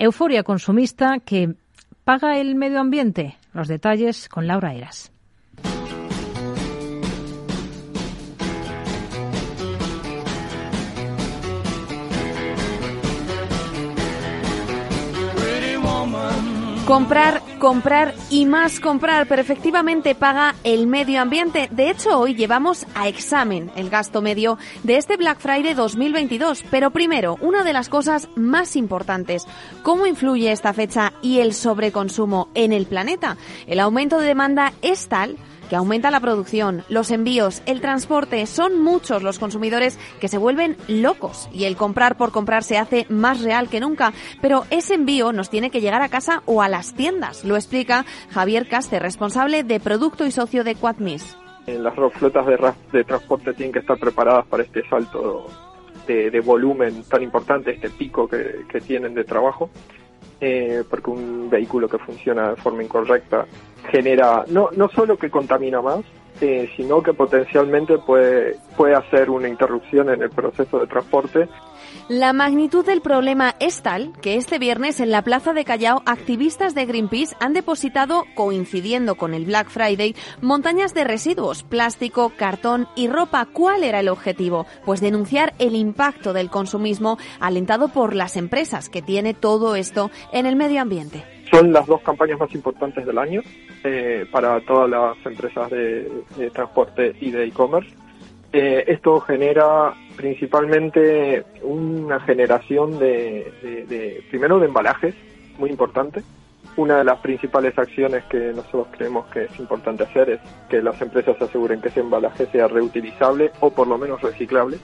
euforia consumista que paga el medio ambiente. Los detalles con Laura Eras. Comprar, comprar y más comprar, pero efectivamente paga el medio ambiente. De hecho, hoy llevamos a examen el gasto medio de este Black Friday 2022. Pero primero, una de las cosas más importantes, ¿cómo influye esta fecha y el sobreconsumo en el planeta? El aumento de demanda es tal que aumenta la producción, los envíos, el transporte. Son muchos los consumidores que se vuelven locos y el comprar por comprar se hace más real que nunca. Pero ese envío nos tiene que llegar a casa o a las tiendas. Lo explica Javier Caste, responsable de producto y socio de Quadmis. Eh, las flotas de, transporte tienen que estar preparadas para este salto de, volumen tan importante, este pico que tienen de trabajo. Eh, porque un vehículo que funciona de forma incorrecta genera no, no solo que contamina más, eh, sino que potencialmente puede, puede hacer una interrupción en el proceso de transporte la magnitud del problema es tal que este viernes en la plaza de Callao activistas de Greenpeace han depositado, coincidiendo con el Black Friday, montañas de residuos, plástico, cartón y ropa. ¿Cuál era el objetivo? Pues denunciar el impacto del consumismo alentado por las empresas que tiene todo esto en el medio ambiente. Son las dos campañas más importantes del año eh, para todas las empresas de transporte y de e-commerce eh, esto genera principalmente una generación de, primero, de embalajes, muy importante. Una de las principales acciones que nosotros creemos que es importante hacer es que las empresas aseguren que ese embalaje sea reutilizable o por lo menos reciclable.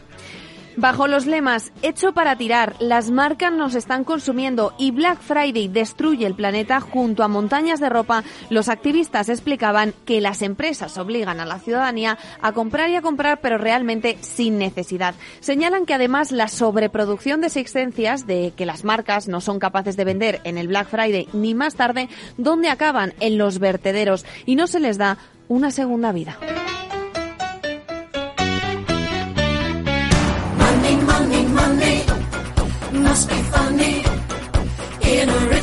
Bajo los lemas Hecho para tirar, las marcas nos están consumiendo y Black Friday destruye el planeta junto a montañas de ropa, los activistas explicaban que las empresas obligan a la ciudadanía a comprar y a comprar, pero realmente sin necesidad. Señalan que además la sobreproducción de existencias de que las marcas no son capaces de vender en el Black Friday ni más tarde, donde acaban en los vertederos y no se les da una segunda vida. funny, must be funny. In a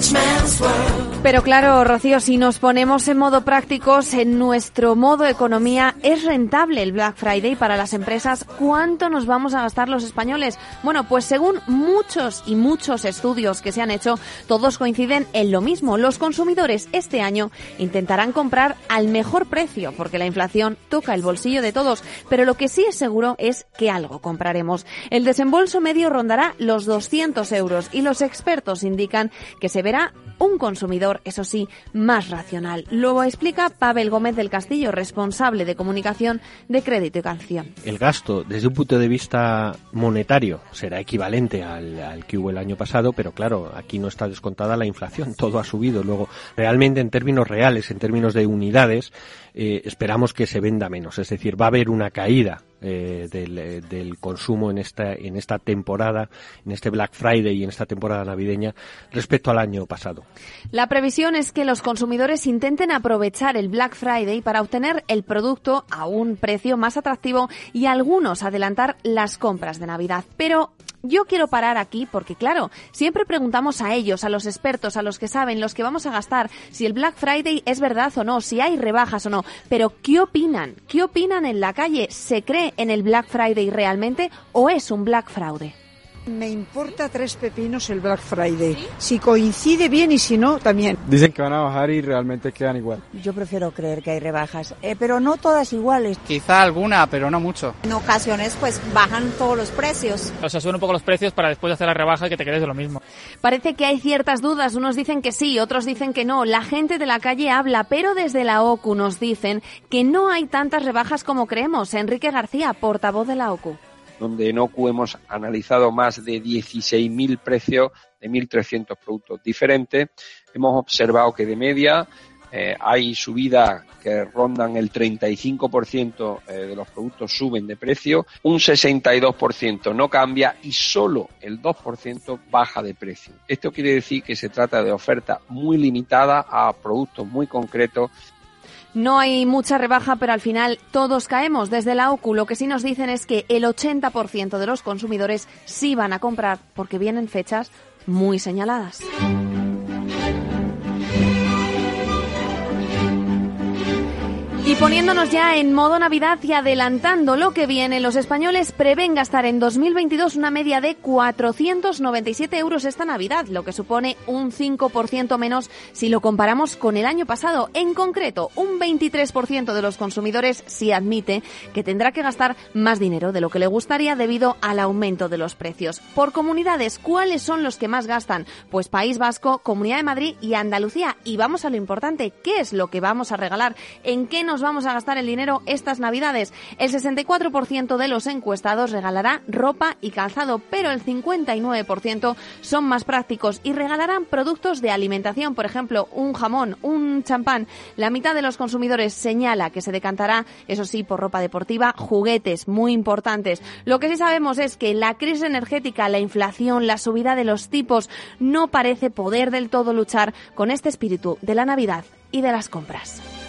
Pero claro, Rocío, si nos ponemos en modo prácticos, en nuestro modo economía, ¿es rentable el Black Friday para las empresas? ¿Cuánto nos vamos a gastar los españoles? Bueno, pues según muchos y muchos estudios que se han hecho, todos coinciden en lo mismo. Los consumidores este año intentarán comprar al mejor precio, porque la inflación toca el bolsillo de todos. Pero lo que sí es seguro es que algo compraremos. El desembolso medio rondará los 200 euros y los expertos indican que se verá un consumidor, eso sí, más racional. Lo explica Pavel Gómez del Castillo, responsable de comunicación de Crédito y Canción. El gasto, desde un punto de vista monetario, será equivalente al, que hubo el año pasado, pero claro, aquí no está descontada la inflación, todo ha subido. Luego, realmente en términos reales, en términos de unidades, eh, esperamos que se venda menos, es decir, va a haber una caída eh, del, del, consumo en esta, en esta temporada, en este Black Friday y en esta temporada navideña respecto al año pasado. La previsión es que los consumidores intenten aprovechar el Black Friday para obtener el producto a un precio más atractivo y algunos adelantar las compras de Navidad. Pero yo quiero parar aquí porque, claro, siempre preguntamos a ellos, a los expertos, a los que saben, los que vamos a gastar, si el Black Friday es verdad o no, si hay rebajas o no. Pero, ¿qué opinan? ¿Qué opinan en la calle? ¿Se cree en el Black Friday realmente o es un Black Fraude? Me importa tres pepinos el Black Friday. Si coincide bien y si no, también. Dicen que van a bajar y realmente quedan igual. Yo prefiero creer que hay rebajas, eh, pero no todas iguales. Quizá alguna, pero no mucho. En ocasiones, pues bajan todos los precios. O sea, suben un poco los precios para después de hacer la rebaja y que te quedes de lo mismo. Parece que hay ciertas dudas. Unos dicen que sí, otros dicen que no. La gente de la calle habla, pero desde la OCU nos dicen que no hay tantas rebajas como creemos. Enrique García, portavoz de la OCU donde en OCU hemos analizado más de 16.000 precios de 1.300 productos diferentes. Hemos observado que de media eh, hay subidas que rondan el 35% eh, de los productos suben de precio, un 62% no cambia y solo el 2% baja de precio. Esto quiere decir que se trata de oferta muy limitada a productos muy concretos no hay mucha rebaja, pero al final todos caemos. Desde la OCU lo que sí nos dicen es que el 80% de los consumidores sí van a comprar porque vienen fechas muy señaladas. Y poniéndonos ya en modo Navidad y adelantando lo que viene, los españoles prevén gastar en 2022 una media de 497 euros esta Navidad, lo que supone un 5% menos si lo comparamos con el año pasado. En concreto, un 23% de los consumidores sí admite que tendrá que gastar más dinero de lo que le gustaría debido al aumento de los precios. Por comunidades, ¿cuáles son los que más gastan? Pues País Vasco, Comunidad de Madrid y Andalucía. Y vamos a lo importante, ¿qué es lo que vamos a regalar? ¿En qué nos vamos a gastar el dinero estas Navidades. El 64% de los encuestados regalará ropa y calzado, pero el 59% son más prácticos y regalarán productos de alimentación, por ejemplo, un jamón, un champán. La mitad de los consumidores señala que se decantará, eso sí, por ropa deportiva, juguetes muy importantes. Lo que sí sabemos es que la crisis energética, la inflación, la subida de los tipos no parece poder del todo luchar con este espíritu de la Navidad y de las compras.